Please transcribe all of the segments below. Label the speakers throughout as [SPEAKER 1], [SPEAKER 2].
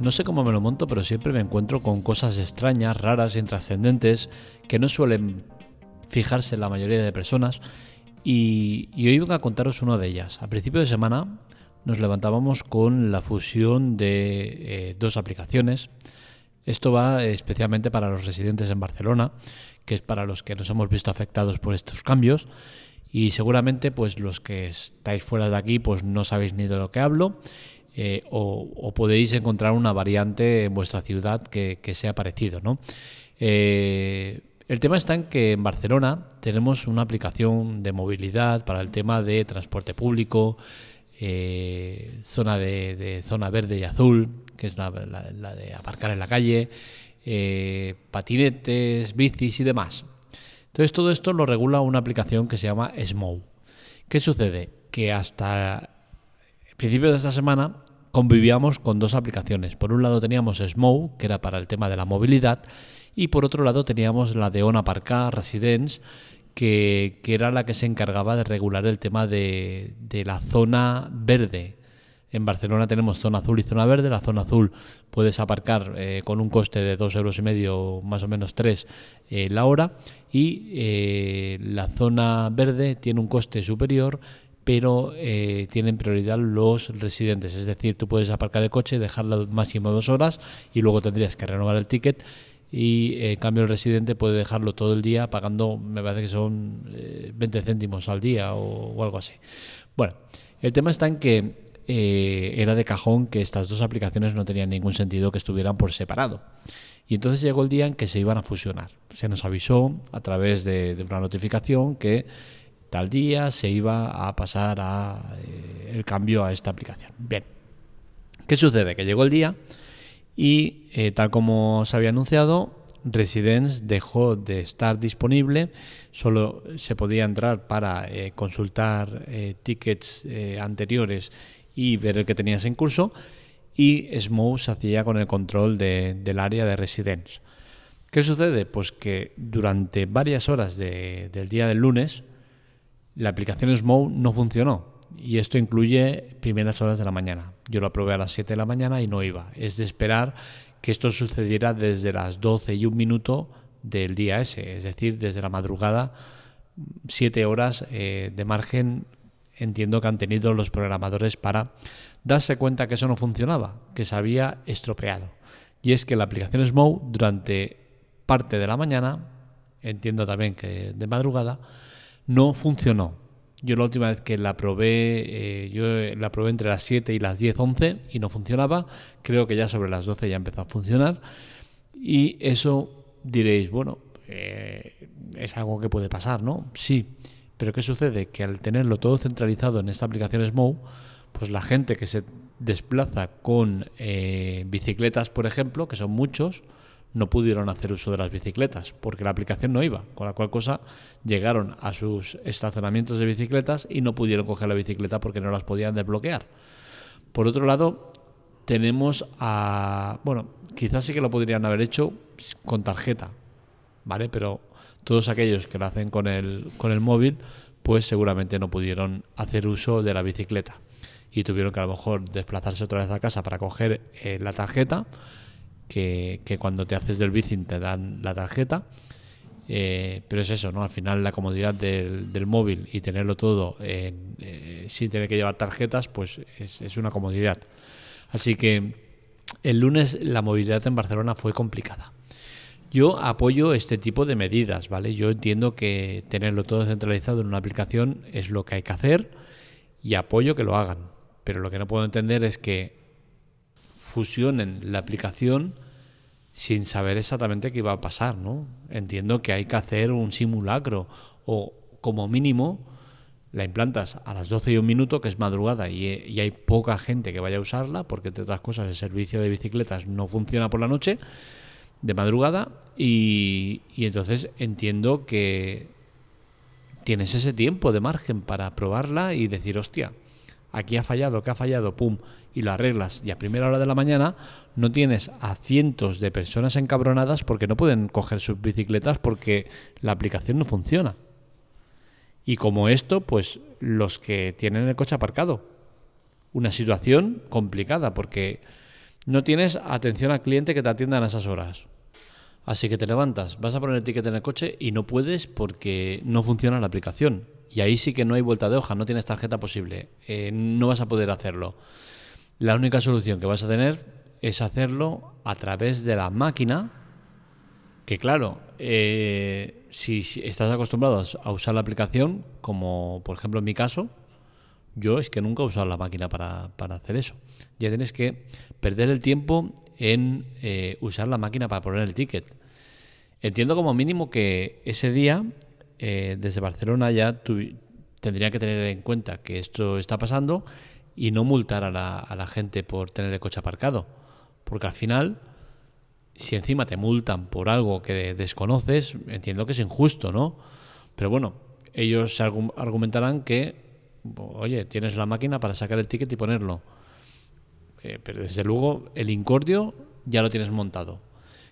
[SPEAKER 1] No sé cómo me lo monto, pero siempre me encuentro con cosas extrañas, raras, intrascendentes, que no suelen fijarse la mayoría de personas. Y, hoy vengo a contaros una de ellas. A principio de semana nos levantábamos con la fusión de eh, dos aplicaciones. Esto va especialmente para los residentes en Barcelona, que es para los que nos hemos visto afectados por estos cambios. Y seguramente, pues los que estáis fuera de aquí, pues no sabéis ni de lo que hablo. Eh, o, podéis encontrar una variante en vuestra ciudad que, sea parecido, ¿no? Eh, el tema está en que en Barcelona tenemos una aplicación de movilidad para el tema de transporte público, eh, zona de, zona verde y azul, que es la, de aparcar en la calle, patinetes, bicis y demás. Entonces todo esto lo regula una aplicación que se llama Smow. ¿Qué sucede? Que hasta principios de esta semana convivíamos con dos aplicaciones. Por un lado teníamos Smow, que era para el tema de la movilidad, y por otro lado teníamos la de On Aparcar Residence, que, era la que se encargaba de regular el tema de, la zona verde. En Barcelona tenemos zona azul y zona verde. La zona azul puedes aparcar eh, con un coste de dos euros y medio, más o menos tres eh, la hora. Y eh, la zona verde tiene un coste superior, pero tienen prioridad los residentes. Es decir, tú puedes aparcar el coche, dejarlo máximo dos horas y luego tendrías que renovar el ticket y eh, en cambio el residente puede dejarlo todo el día pagando, me parece que son 20 eh, céntimos al día o, algo así. Bueno, el tema está en que eh, era de cajón que estas dos aplicaciones no tenían ningún sentido que estuvieran por separado. Y entonces llegó el día en que se iban a fusionar. Se nos avisó a través de, una notificación que tal día se iba a pasar a, el cambio a esta aplicación. Bien, ¿qué sucede? Que llegó el día y eh, tal como se había anunciado, Residence dejó de estar disponible, solo se podía entrar para eh, consultar eh, tickets anteriores y ver el que tenías en curso y Smoke se hacía con el control del área de Residence. ¿Qué sucede? Pues que durante varias horas del día del lunes la aplicación Smoke no funcionó y esto incluye primeras horas de la mañana. Yo lo aprobé a las 7 de la mañana y no iba. Es de esperar que esto sucediera desde las 12 y un minuto del día ese, es decir, desde la madrugada, 7 horas eh, de margen entiendo que han tenido los programadores para darse cuenta que eso no funcionaba, que se había estropeado. Y es que la aplicación Smoke durante parte de la mañana, entiendo también que de madrugada, no funcionó yo la última vez que la probé, eh, yo la probé entre las 7 y las 10, 11 y no funcionaba. Creo que ya sobre las 12 ya empezó a funcionar. Y eso diréis, bueno, eh, es algo que puede pasar, ¿no? Sí, pero ¿qué sucede? Que al tenerlo todo centralizado en esta aplicación Smoke, pues la gente que se desplaza con eh, bicicletas, por ejemplo, que son muchos, no pudieron hacer uso de las bicicletas porque la aplicación no iba, con la cual cosa llegaron a sus estacionamientos de bicicletas y no pudieron coger la bicicleta porque no las podían desbloquear. Por otro lado, tenemos a, bueno, quizás sí que lo podrían haber hecho con tarjeta, ¿vale? Pero todos aquellos que lo hacen con el, con el móvil, pues seguramente no pudieron hacer uso de la bicicleta y tuvieron que a lo mejor desplazarse otra vez a casa para coger eh, la tarjeta que, cuando te haces del bici te dan la tarjeta. Eh, pero es eso, ¿no? Al final la comodidad del, móvil y tenerlo todo eh, sin tener que llevar tarjetas, pues es, una comodidad. Así que el lunes la movilidad en Barcelona fue complicada. Yo apoyo este tipo de medidas, ¿vale? Yo entiendo que tenerlo todo centralizado en una aplicación es lo que hay que hacer y apoyo que lo hagan. Pero lo que no puedo entender es que fusionen la aplicación sin saber exactamente qué iba a pasar, ¿no? Entiendo que hay que hacer un simulacro o como mínimo la implantas a las 12 y un minuto, que es madrugada, y, hay poca gente que vaya a usarla, porque entre otras cosas el servicio de bicicletas no funciona por la noche, de madrugada, y, y entonces entiendo que tienes ese tiempo de margen para probarla y decir, hostia, aquí ha fallado, que ha fallado, pum, y lo arreglas. Y a primera hora de la mañana no tienes a cientos de personas encabronadas porque no pueden coger sus bicicletas porque la aplicación no funciona. Y como esto, pues los que tienen el coche aparcado. Una situación complicada porque no tienes atención al cliente que te atiendan a esas horas. Así que te levantas, vas a poner el ticket en el coche y no puedes porque no funciona la aplicación. Y ahí sí que no hay vuelta de hoja, no tienes tarjeta posible, eh, no vas a poder hacerlo. La única solución que vas a tener es hacerlo a través de la máquina, que claro, eh, si, estás acostumbrado a usar la aplicación, como por ejemplo en mi caso, yo es que nunca he usado la máquina para, hacer eso. Ya tienes que perder el tiempo en eh, usar la máquina para poner el ticket. Entiendo como mínimo que ese día eh, desde Barcelona ya tendría que tener en cuenta que esto está pasando y no multar a la, a la gente por tener el coche aparcado. Porque al final, si encima te multan por algo que desconoces, entiendo que es injusto, ¿no? Pero bueno, ellos argumentarán que, oye, tienes la máquina para sacar el ticket y ponerlo. Eh, pero desde luego el incordio ya lo tienes montado.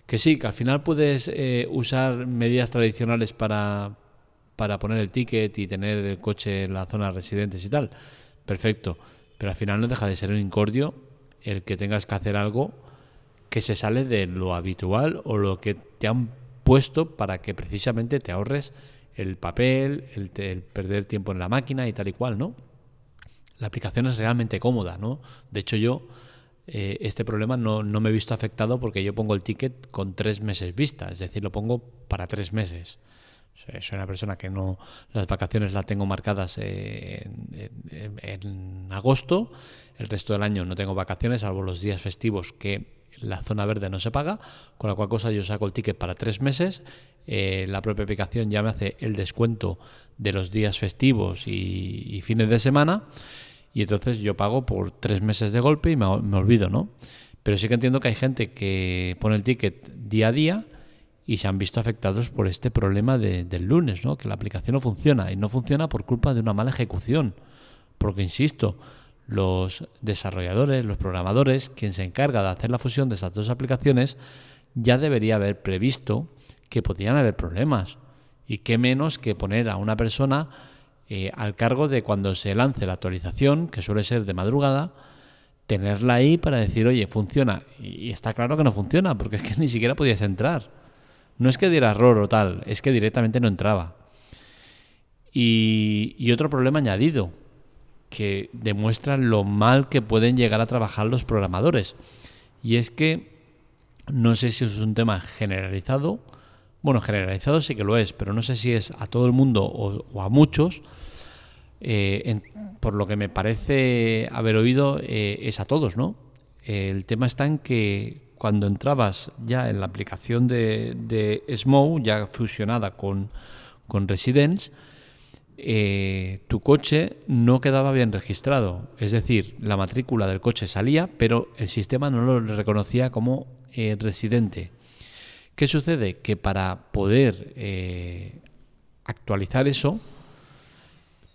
[SPEAKER 1] Que sí, que al final puedes eh, usar medidas tradicionales para, para poner el ticket y tener el coche en la zona de residentes y tal. Perfecto. Pero al final no deja de ser un incordio el que tengas que hacer algo que se sale de lo habitual o lo que te han puesto para que precisamente te ahorres el papel, el, perder tiempo en la máquina y tal y cual, ¿no? La aplicación es realmente cómoda, ¿no? De hecho, yo eh, este problema no, no, me he visto afectado porque yo pongo el ticket con tres meses vista, es decir, lo pongo para tres meses. Soy una persona que no las vacaciones las tengo marcadas en, en, agosto, el resto del año no tengo vacaciones, salvo los días festivos que la zona verde no se paga, con la cual cosa yo saco el ticket para tres meses, eh, la propia aplicación ya me hace el descuento de los días festivos y, fines de semana, y entonces yo pago por tres meses de golpe y me, me olvido, ¿no? Pero sí que entiendo que hay gente que pone el ticket día a día, y se han visto afectados por este problema del lunes, ¿no? que la aplicación no funciona y no funciona por culpa de una mala ejecución. Porque, insisto, los desarrolladores, los programadores, quien se encarga de hacer la fusión de esas dos aplicaciones, ya debería haber previsto que podían haber problemas. Y qué menos que poner a una persona eh, al cargo de cuando se lance la actualización, que suele ser de madrugada, tenerla ahí para decir, oye, funciona. Y está claro que no funciona, porque es que ni siquiera podías entrar. No es que diera error o tal, es que directamente no entraba. Y, otro problema añadido, que demuestra lo mal que pueden llegar a trabajar los programadores. Y es que no sé si es un tema generalizado. Bueno, generalizado sí que lo es, pero no sé si es a todo el mundo o, a muchos. Eh, por lo que me parece haber oído, eh, es a todos, ¿no? El tema está en que cuando entrabas ya en la aplicación de, de ya fusionada con, con Residence, eh, tu coche no quedaba bien registrado. Es decir, la matrícula del coche salía, pero el sistema no lo reconocía como eh, residente. ¿Qué sucede? Que para poder eh, actualizar eso,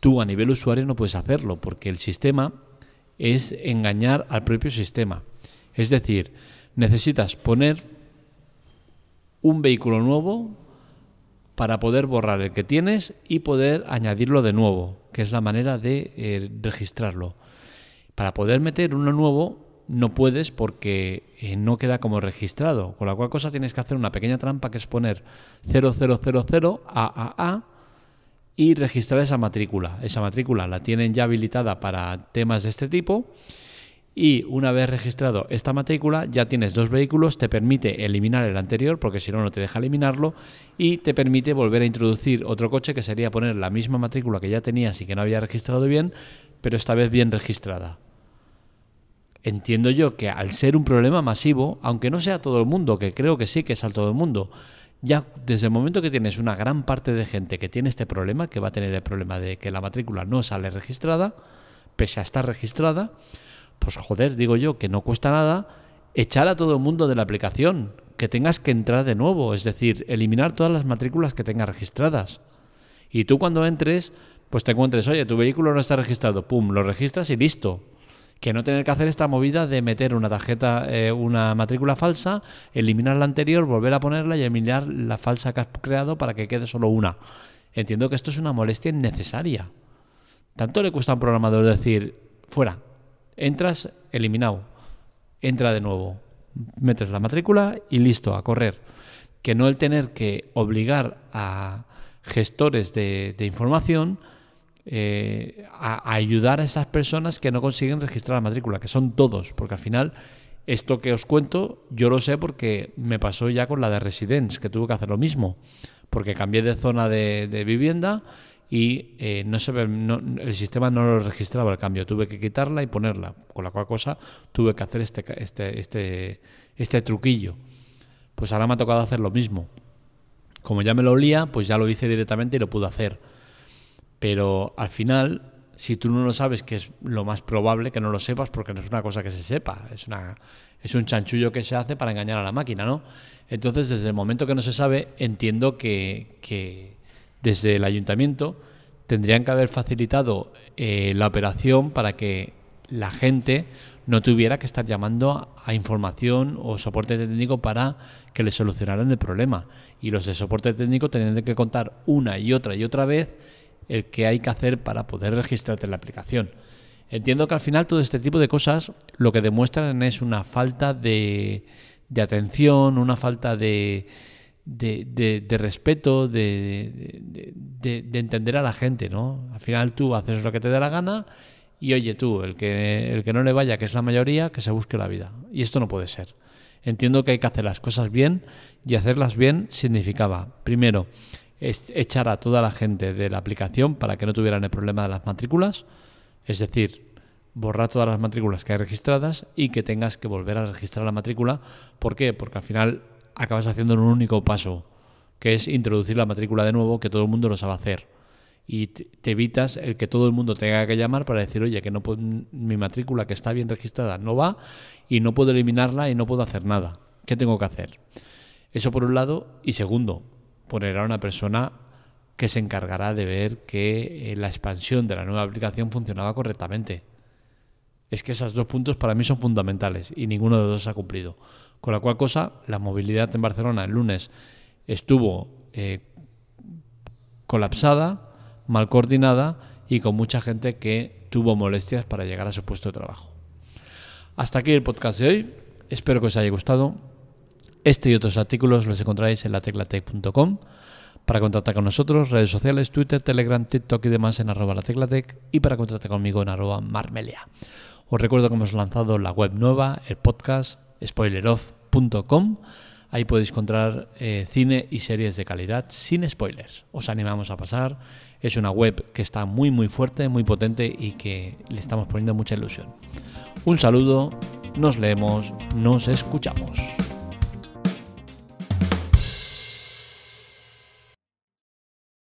[SPEAKER 1] tú a nivel usuario no puedes hacerlo, porque el sistema es engañar al propio sistema. Es decir, necesitas poner un vehículo nuevo para poder borrar el que tienes y poder añadirlo de nuevo, que es la manera de eh, registrarlo. Para poder meter uno nuevo no puedes porque eh, no queda como registrado, con la cual cosa tienes que hacer una pequeña trampa que es poner 0000 AAA y registrar esa matrícula. Esa matrícula la tienen ya habilitada para temas de este tipo y una vez registrado esta matrícula ya tienes dos vehículos, te permite eliminar el anterior porque si no no te deja eliminarlo y te permite volver a introducir otro coche que sería poner la misma matrícula que ya tenías y que no había registrado bien, pero esta vez bien registrada. Entiendo yo que al ser un problema masivo, aunque no sea todo el mundo, que creo que sí que es a todo el mundo, ya desde el momento que tienes una gran parte de gente que tiene este problema, que va a tener el problema de que la matrícula no sale registrada, pese a estar registrada, pues joder, digo yo, que no cuesta nada echar a todo el mundo de la aplicación, que tengas que entrar de nuevo, es decir, eliminar todas las matrículas que tengas registradas. Y tú cuando entres, pues te encuentres, oye, tu vehículo no está registrado, pum, lo registras y listo. Que no tener que hacer esta movida de meter una tarjeta, eh, una matrícula falsa, eliminar la anterior, volver a ponerla y eliminar la falsa que has creado para que quede solo una. Entiendo que esto es una molestia innecesaria. Tanto le cuesta a un programador decir, fuera, Entras, eliminado. entra de nuevo, metes la matrícula y listo, a correr. Que no el tener que obligar a gestores de, información eh, a, ayudar a esas personas que no consiguen registrar la matrícula, que son todos, porque al final esto que os cuento yo lo sé porque me pasó ya con la de Residence, que tuve que hacer lo mismo, porque cambié de zona de vivienda y eh, no se el sistema no lo registraba el cambio, tuve que quitarla y ponerla, con la cual cosa tuve que hacer este, este, este, este truquillo. Pues ahora me ha tocado hacer lo mismo. Como ya me lo olía, pues ya lo hice directamente y lo pude hacer. Pero al final, si tú no lo sabes, que es lo más probable que no lo sepas, porque no es una cosa que se sepa, es, una, es un chanchullo que se hace para engañar a la máquina, ¿no? Entonces, desde el momento que no se sabe, entiendo que, que desde el ayuntamiento tendrían que haber facilitado eh, la operación para que la gente no tuviera que estar llamando a, información o soporte técnico para que le solucionaran el problema. Y los de soporte técnico tendrían que contar una y otra y otra vez el que hay que hacer para poder registrarte en la aplicación. Entiendo que al final todo este tipo de cosas lo que demuestran es una falta de atención, una falta de, de, respeto, de, de, entender a la gente, ¿no? Al final tú haces lo que te dé la gana y oye tú, el que, el que no le vaya, que es la mayoría, que se busque la vida. Y esto no puede ser. Entiendo que hay que hacer las cosas bien y hacerlas bien significaba, primero, echar a toda la gente de la aplicación para que no tuvieran el problema de las matrículas, es decir, borrar todas las matrículas que hay registradas y que tengas que volver a registrar la matrícula. ¿Por qué? Porque al final acabas haciendo un único paso, que es introducir la matrícula de nuevo, que todo el mundo lo sabe hacer. Y te evitas el que todo el mundo tenga que llamar para decir, oye, que no mi matrícula que está bien registrada no va y no puedo eliminarla y no puedo hacer nada. ¿Qué tengo que hacer? Eso por un lado. Y segundo, poner a una persona que se encargará de ver que eh, la expansión de la nueva aplicación funcionaba correctamente. Es que esos dos puntos para mí son fundamentales y ninguno de los dos se ha cumplido. Con la cual cosa, la movilidad en Barcelona el lunes estuvo eh, colapsada, mal coordinada y con mucha gente que tuvo molestias para llegar a su puesto de trabajo. Hasta aquí el podcast de hoy. Espero que os haya gustado. Este y otros artículos los encontráis en lateclatec.com. Para contactar con nosotros, redes sociales, Twitter, Telegram, TikTok y demás en arroba lateclatec y para contactar conmigo en arroba marmelia. Os recuerdo que hemos lanzado la web nueva, el podcast spoileroff.com. Ahí podéis encontrar eh, cine y series de calidad sin spoilers. Os animamos a pasar. Es una web que está muy muy fuerte, muy potente y que le estamos poniendo mucha ilusión. Un saludo, nos leemos, nos escuchamos.